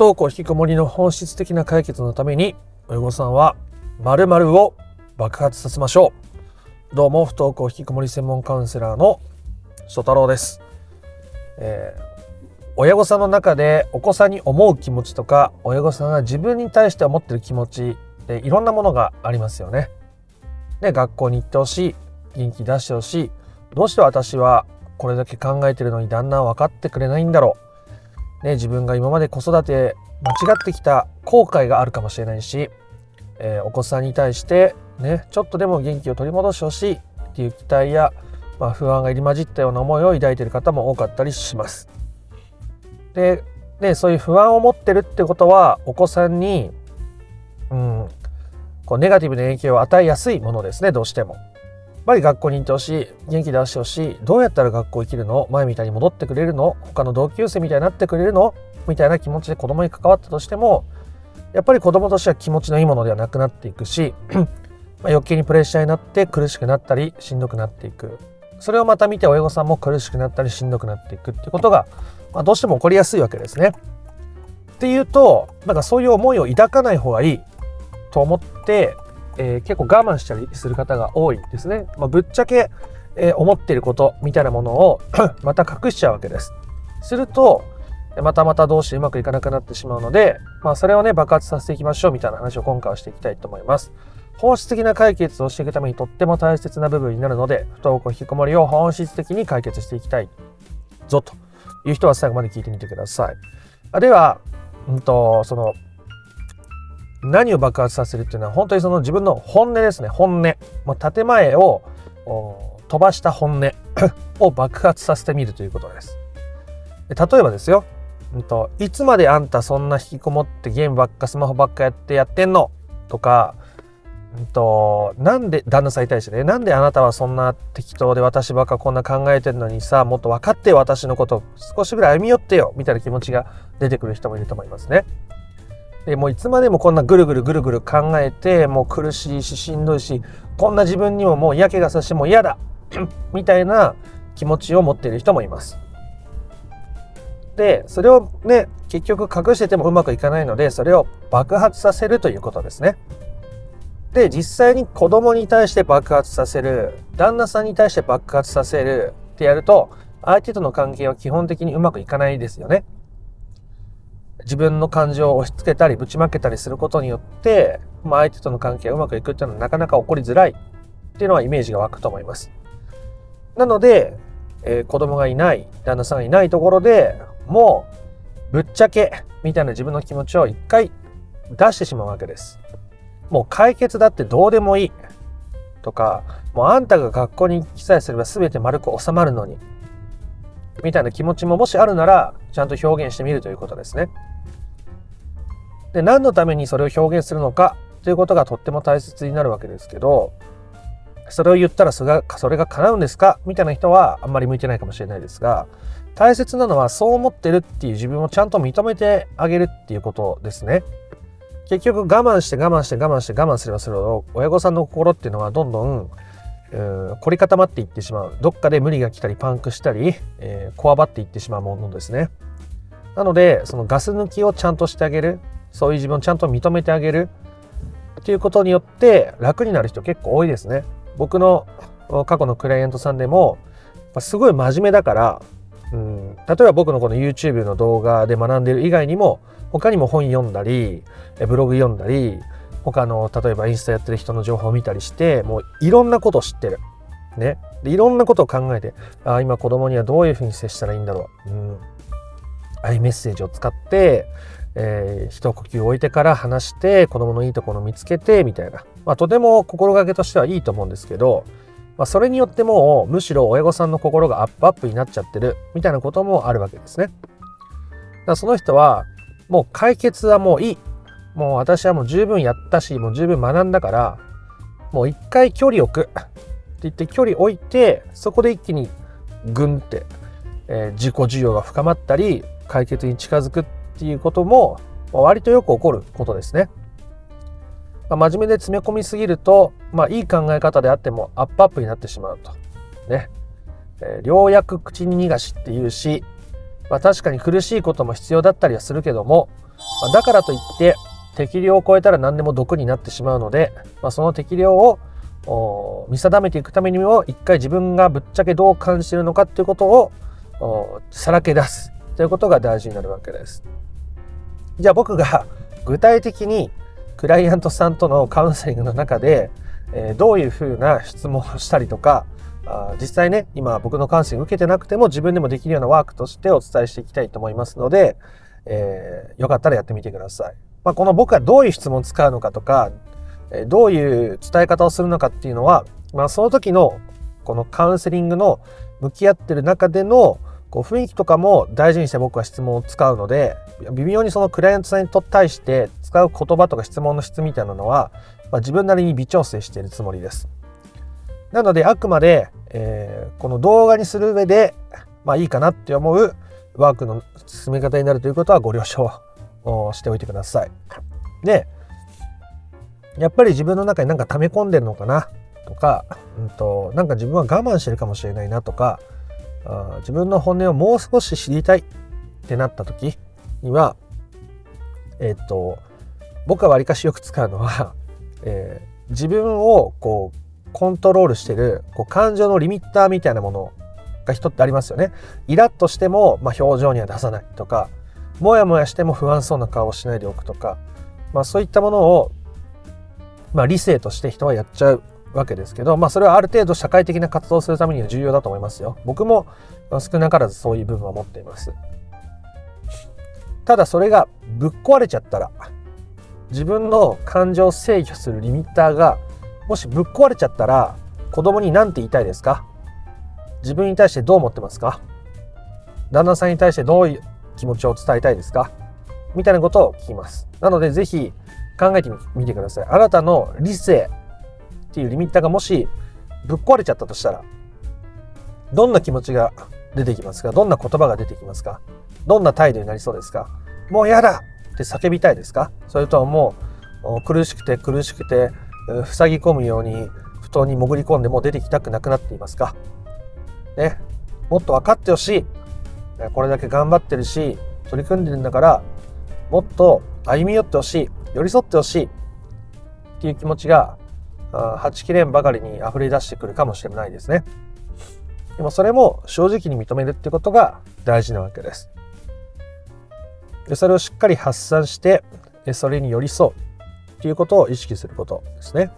登校引きこもりの本質的な解決のために親御さんは〇〇を爆発させましょう。どうも不登校引きこもり専門カウンセラーの曽太郎です、えー、親御さんの中でお子さんに思う気持ちとか親御さんが自分に対して思ってる気持ちでいろんなものがありますよね。で学校に行ってほしい元気出してほしい。どうして私はこれだけ考えてるのにだんだん分かってくれないんだろう。ね、自分が今まで子育て間違ってきた後悔があるかもしれないし、えー、お子さんに対してねちょっとでも元気を取り戻してほしいっていう期待や、まあ、不安が入り混じったような思いを抱いている方も多かったりします。でね、そういう不安を持ってるってことはお子さんに、うん、こうネガティブな影響を与えやすいものですねどうしても。ぱり学校に行ってほしい元気出してほしいどうやったら学校生きるの？前みたいに戻ってくれるの？他の同級生みたいになってくれるの？みたいな気持ちで子供に関わったとしてもやっぱり子供としては気持ちのいいものではなくなっていくし ま余計にプレッシャーになって苦しくなったりしんどくなっていく。それをまた見て親御さんも苦しくなったりしんどくなっていくってことが、まあ、どうしても起こりやすいわけですね。っていうとなんかそういう思いを抱かない方がいいと思ってえー、結構我慢したりする方が多いですね。まあ、ぶっちゃけ、えー、思ってることみたいなものを また隠しちゃうわけです。すると、またまたどうしてうまくいかなくなってしまうので、まあ、それをね、爆発させていきましょうみたいな話を今回はしていきたいと思います。本質的な解決をしていくためにとっても大切な部分になるので、不登校引きこもりを本質的に解決していきたいぞという人は最後まで聞いてみてください。では、うんと、その何を爆発させるっていうのは本当にその自分の本音ですね。本音。もう建前を飛ばした本音。を爆発させてみるということです。例えばですよ、うんと、いつまであんたそんな引きこもってゲームばっかスマホばっかやってやってんの？とか、うんと、なんで旦那さんに対してねなんであなたはそんな適当で私ばっかこんな考えてるのにさもっと分かって私のこと。少しぐらい歩み寄ってよみたいな気持ちが出てくる人もいると思いますね。でもういつまでもこんなぐるぐるぐるぐる考えてもう苦しいししんどいしこんな自分にももう嫌気がさしてもう嫌だ みたいな気持ちを持っている人もいます。でそれをね結局隠しててもうまくいかないのでそれを爆発させるということですね。で実際に子供に対して爆発させる旦那さんに対して爆発させるってやると相手との関係は基本的にうまくいかないですよね。自分の感情を押し付けたりぶちまけたりすることによって、まあ、相手との関係がうまくいくっていうのはなかなか起こりづらいっていうのはイメージが湧くと思います。なので、えー、子供がいない旦那さんがいないところでもうぶっちゃけみたいな自分の気持ちを一回出してしまうわけです。もう解決だってどうでもいいとかもうあんたが学校に行きさえすれば全て丸く収まるのにみたいな気持ちももしあるならちゃんと表現してみるということですね。で何のためにそれを表現するのかということがとっても大切になるわけですけどそれを言ったらそれがそれが叶うんですか？みたいな人はあんまり向いてないかもしれないですが大切なのはそう思ってるっていう自分をちゃんと認めてあげるっていうことですね。結局我慢して我慢して我慢して我慢すればするほど親御さんの心っていうのはどんどん凝り固まっていってしまうどっかで無理が来たりパンクしたり、えー、こわばっていってしまうものですね。なのでそのガス抜きをちゃんとしてあげるそういう自分をちゃんと認めてあげるっていうことによって楽になる人結構多いですね。僕の過去のクライアントさんでもすごい真面目だから、うん、例えば僕のこの YouTube の動画で学んでる以外にも他にも本読んだりブログ読んだり他の例えばインスタやってる人の情報を見たりしてもういろんなことを知ってる。ね、でいろんなことを考えてあ今子供にはどういうふうに接したらいいんだろう、うん、アイメッセージを使ってえー、一呼吸置いてから話して子供のいいところを見つけてみたいな、まあ、とても心がけとしてはいいと思うんですけど、まあ、それによってもむしろ親御さんの心がアップアップになっちゃってるみたいなこともあるわけですね。だその人はもう解決はもういい。もう私はもう十分やったしもう十分学んだからもう一回距離置く。って言って距離置いてそこで一気にグンって、えー、自己需要が深まったり解決に近づくっっていうことも割とよく起こることですね。まあ、真面目で詰め込みすぎると、まあ、いい考え方であってもアップアップになってしまうと。ね。えー、良薬口に逃がしっていうし、まあ、確かに苦しいことも必要だったりはするけども、まだからといって適量を超えたら何でも毒になってしまうので、まあ、その適量を見定めていくためにも一回自分がぶっちゃけどう感じてるのかっていうことをさらけ出すということが大事になるわけです。じゃあ僕が 具体的にクライアントさんとのカウンセリングの中で、え、どういうふうな質問をしたりとかあ実際ね今僕のカウンセリング受けてなくても自分でもできるようなワークとしてお伝えしていきたいと思いますので、えー、よかったらやってみてください。まあ、この僕がどういう質問を使うのかとか、どういう伝え方をするのかっていうのは、まあ、その時のこのカウンセリングの向き合ってる中でのこう雰囲気とかも大事にして僕は質問を使うので微妙にそのクライアントさんに対して使う言葉とか質問の質みたいなのは、まあ、自分なりに微調整しているつもりです。なのであくまで、えー、この動画にする上で、まあ、いいかなって思うワークの進め方になるということはご了承しておいてください。でやっぱり自分の中に何か溜め込んでるのかなとか、うんと、なんか自分は我慢してるかもしれないなとかあ自分の本音をもう少し知りたいってなった時にはえっ、と僕はわりかしよく使うのは、えー、自分をこうコントロールしてるこう感情のリミッターみたいなものが人ってありますよね。イラッとしても、まあ、表情には出さないとかもやもやしても不安そうな顔をしないでおくとか、まあ、そういったものを、まあ、理性として人はやっちゃうわけですけど、まあ、それはある程度社会的な活動をするためには重要だと思いますよ。僕も少なからずそういう部分は持っています。ただそれがぶっ壊れちゃったら自分の感情を制御するリミッターがもしぶっ壊れちゃったら子供に何て言いたいですか？自分に対してどう思ってますか？旦那さんに対してどういう気持ちを伝えたいですか？みたいなことを聞きます。なのでぜひ考えてみてください。あなたの理性っていうリミッターがもしぶっ壊れちゃったとしたら、どんな気持ちが出てきますか？どんな言葉が出てきますか？どんな態度になりそうですか？もう嫌だって叫びたいですか？それとはもう苦しくて苦しくて塞ぎ込むように布団に潜り込んでもう出てきたくなくなっていますか？ね、もっと分かってほしい。これだけ頑張ってるし取り組んでるんだからもっと歩み寄ってほしい。寄り添ってほしい。っていう気持ちがはちきれんばかりに溢れ出してくるかもしれないですね。でもそれも正直に認めるってことが大事なわけです。でそれをしっかり発散してそれに寄り添うっていうことを意識することですね。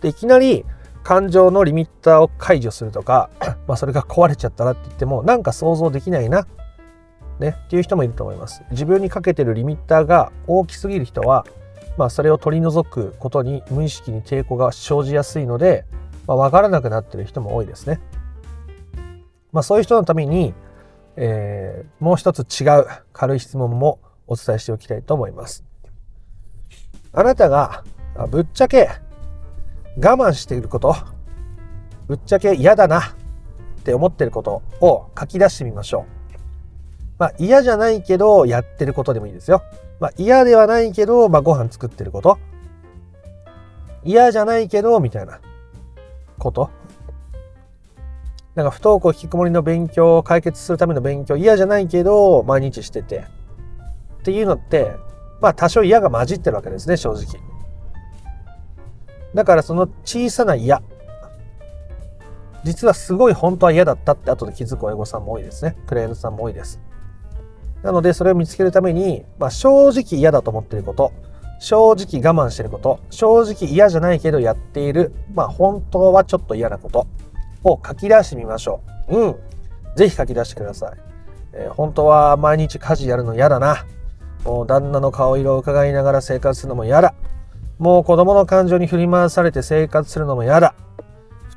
でいきなり感情のリミッターを解除するとか、まあ、それが壊れちゃったらって言ってもなんか想像できないな、ね、っていう人もいると思います。自分にかけてるリミッターが大きすぎる人は、まあ、それを取り除くことに無意識に抵抗が生じやすいので、まあ、分からなくなってる人も多いですね。まあ、そういう人のために、えー、もう一つ違う軽い質問もお伝えしておきたいと思います。あなたがぶっちゃけ我慢していることぶっちゃけ嫌だなって思ってることを書き出してみましょう。まあ嫌じゃないけどやってることでもいいですよ。まあ嫌ではないけど、まあ、ご飯作ってること。嫌じゃないけどみたいなこと。なんか不登校引きこもりの勉強を解決するための勉強嫌じゃないけど毎日しててっていうのってまあ多少嫌が混じってるわけですね正直。だからその小さな嫌。実はすごい本当は嫌だったって後で気づく親御さんも多いですね。クレームさんも多いです。なのでそれを見つけるために、まあ、正直嫌だと思っていること、正直我慢していること、正直嫌じゃないけどやっている、まあ本当はちょっと嫌なことを書き出してみましょう。うん。ぜひ書き出してください。えー、本当は毎日家事やるの嫌だな。もう旦那の顔色を伺いながら生活するのも嫌だ。もう子供の感情に振り回されて生活するのも嫌だ。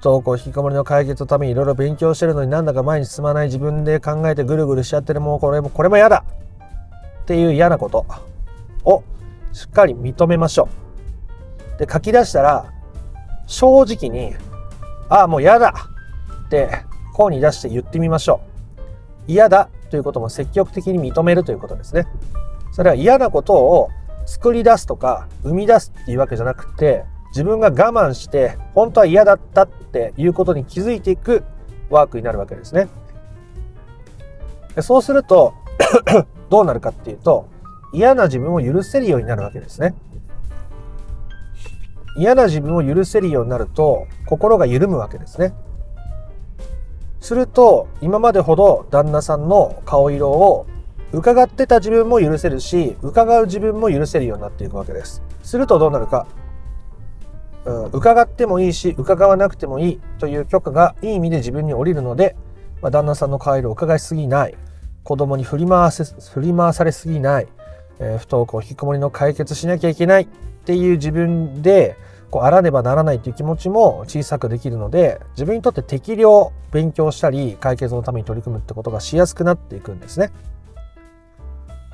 不登校引きこもりの解決のためにいろいろ勉強してるのになんだか前に進まない自分で考えてぐるぐるしちゃってるもうこれもこれも嫌だっていう嫌なことをしっかり認めましょう。で書き出したら正直にああもう嫌だって声に出して言ってみましょう。嫌だということも積極的に認めるということですね。それは嫌なことを作り出すとか生み出すっていうわけじゃなくて自分が我慢して本当は嫌だったっていうことに気づいていくワークになるわけですね。そうすると どうなるかっていうと嫌な自分を許せるようになるわけですね。嫌な自分を許せるようになると心が緩むわけですね。すると今までほど旦那さんの顔色を伺ってた自分も許せるし伺う自分も許せるようになっていくわけです。するとどうなるか、うん、伺ってもいいし伺わなくてもいいという許可がいい意味で自分に降りるので、まあ、旦那さんの顔色を伺いすぎない。子供に振り回せ振り回されすぎない、えー、不登校引きこもりの解決しなきゃいけない。っていう自分でこうあらねばならないという気持ちも小さくできるので自分にとって適量勉強したり解決のために取り組むってことがしやすくなっていくんですね。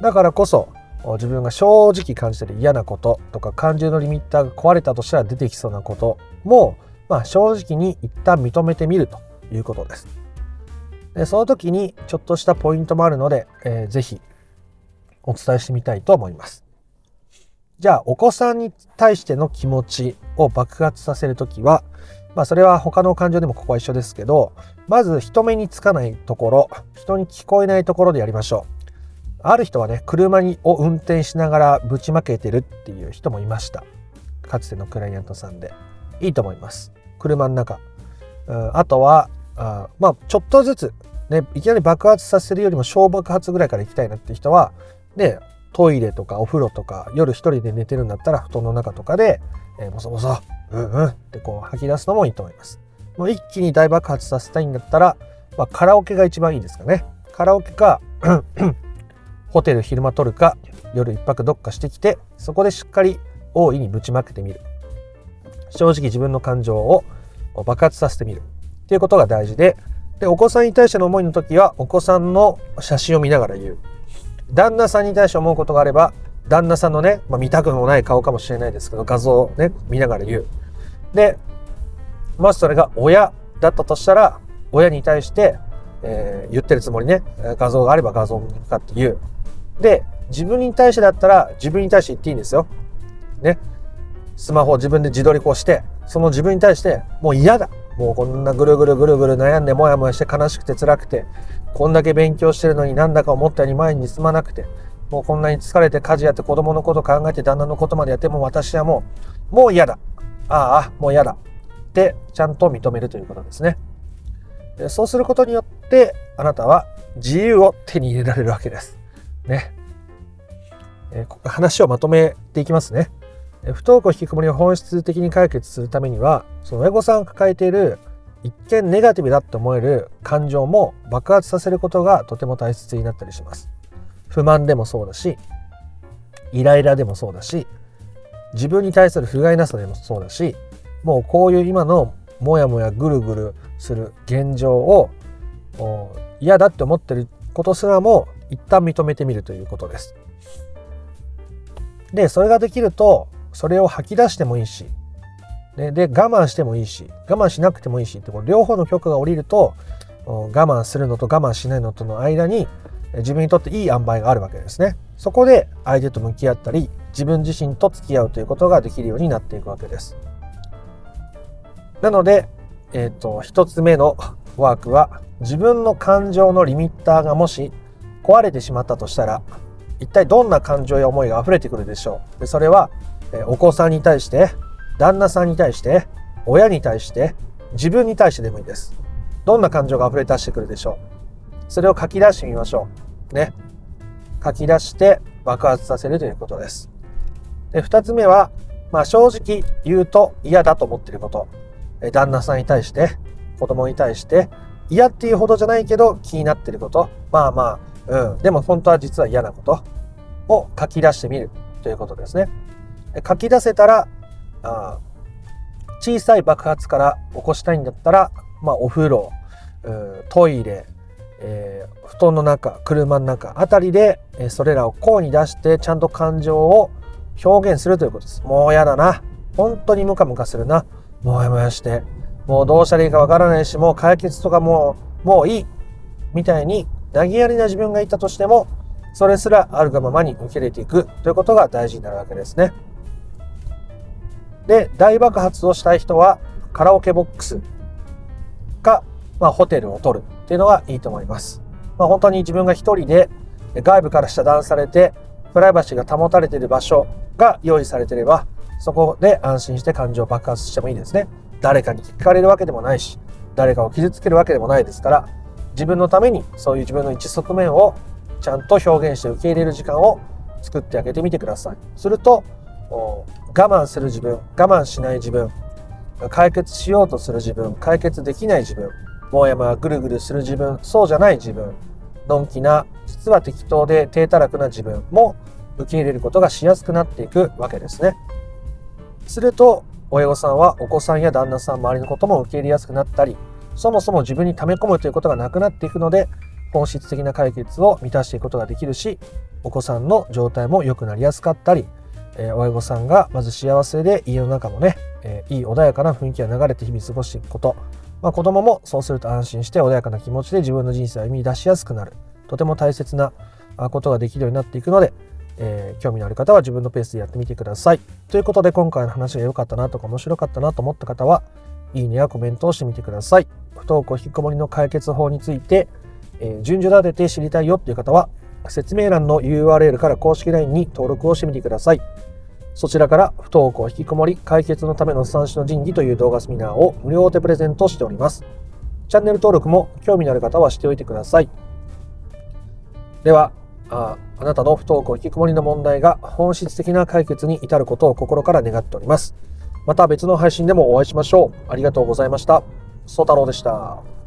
だからこそ自分が正直感じてる嫌なこととか感情のリミッターが壊れたとしたら出てきそうなことも、まあ、正直に一旦認めてみるということです。でその時にちょっとしたポイントもあるので、えー、ぜひお伝えしてみたいと思います。じゃあお子さんに対しての気持ちを爆発させる時は、まあ、それは他の感情でもここは一緒ですけどまず人目につかないところ人に聞こえないところでやりましょう。ある人はね車にを運転しながらぶちまけてるっていう人もいました。かつてのクライアントさんで。いいと思います。車の中、あとはあまあちょっとずつねいきなり爆発させるよりも小爆発ぐらいから行きたいなって人はでトイレとかお風呂とか夜一人で寝てるんだったら布団の中とかで、えー、ボソボソうんうんってこう吐き出すのもいいと思います。もう一気に大爆発させたいんだったら、まあ、カラオケが一番いいですかね。カラオケかホテル昼間取るか夜一泊どっかしてきてそこでしっかり大いにぶちまけてみる。正直自分の感情を爆発させてみる。っていうことが大事ででお子さんに対しての思いの時はお子さんの写真を見ながら言う。旦那さんに対して思うことがあれば旦那さんのね、まあ、見たくもない顔かもしれないですけど画像をね見ながら言う。でもしそれが親だったとしたら親に対して、えー、言ってるつもりね画像があれば画像を向かって言う。で、自分に対してだったら自分に対して言っていいんですよ。ね。スマホを自分で自撮りこうして、その自分に対してもう嫌だ。もうこんなぐるぐるぐるぐる悩んでもやもやして悲しくて辛くて、こんだけ勉強してるのになんだか思ったように前に進まなくて、もうこんなに疲れて家事やって子供のこと考えて旦那のことまでやっても私はもう、もう嫌だ。ああ、もう嫌だ。ってちゃんと認めるということですね。そうすることによってあなたは自由を手に入れられるわけです。ね。えー、話をまとめていきますね。不登校引きこもりを本質的に解決するためにはその親御さんが抱えている一見ネガティブだと思える感情も爆発させることがとても大切になったりします。不満でもそうだしイライラでもそうだし自分に対する不甲斐なさでもそうだしもうこういう今のモヤモヤぐるぐるする現状を嫌だって思ってることすらも一旦認めてみるということです。でそれができるとそれを吐き出してもいいし、ね、で我慢してもいいし我慢しなくてもいいしってこ両方の許可が下りると我慢するのと我慢しないのとの間に自分にとっていい塩梅があるわけですね。そこで相手と向き合ったり自分自身と付き合うということができるようになっていくわけです。なので、えっ、ー、と1つ目のワークは自分の感情のリミッターがもし壊れてしまったとしたら一体どんな感情や思いが溢れてくるでしょう？でそれはお子さんに対して旦那さんに対して親に対して自分に対してでもいいです。どんな感情が溢れ出してくるでしょう？それを書き出してみましょう。ね。書き出して爆発させるということです。で2つ目は、まあ、正直言うと嫌だと思っていること。旦那さんに対して子供に対して嫌っていうほどじゃないけど気になってること。まあまあうん、でも本当は実は嫌なことを書き出してみるということですね。書き出せたらあ小さい爆発から起こしたいんだったら、まあ、お風呂トイレ、えー、布団の中車の中あたりで、えー、それらを声に出してちゃんと感情を表現するということです。もう嫌だな本当にムカムカするなもやもやしてもうどうしたらいいかわからないしもう解決とかもうもういいみたいに投げやりな自分がいたとしても、それすらあるがままに受け入れていくということが大事になるわけですね。で、大爆発をしたい人は、カラオケボックスか、まあ、ホテルを取るっていうのがいいと思います。まあ、本当に自分が一人で外部から遮断されて、プライバシーが保たれている場所が用意されていればそこで安心して感情を爆発してもいいですね誰かに聞かれるわけでもないし誰かを傷つけるわけでもないですから自分のためにそういう自分の一側面をちゃんと表現して受け入れる時間を作ってあげてみてください。すると我慢する自分我慢しない自分解決しようとする自分解決できない自分もやもやぐるぐるする自分そうじゃない自分のんきな実は適当で低たらくな自分も受け入れることがしやすくなっていくわけですね。すると親御さんはお子さんや旦那さん周りのことも受け入れやすくなったりそもそも自分に溜め込むということがなくなっていくので本質的な解決を満たしていくことができるしお子さんの状態も良くなりやすかったり、えー、親御さんがまず幸せで家の中もね、えー、いい穏やかな雰囲気が流れて日々過ごしていくこと、まあ、子供もそうすると安心して穏やかな気持ちで自分の人生を歩み出しやすくなるとても大切なことができるようになっていくので、えー、興味のある方は自分のペースでやってみてください。ということで今回の話が良かったなとか面白かったなと思った方はいいねやコメントをしてみてください。不登校引きこもりの解決法について、えー、順序立てて知りたいよっていう方は説明欄の URL から公式 LINE に登録をしてみてください。そちらから不登校引きこもり解決のための三種の神器という動画セミナーを無料でプレゼントしております。チャンネル登録も興味のある方はしておいてください。ではあ、あなたの不登校引きこもりの問題が本質的な解決に至ることを心から願っております。また別の配信でもお会いしましょう。ありがとうございました。ソ太郎でした。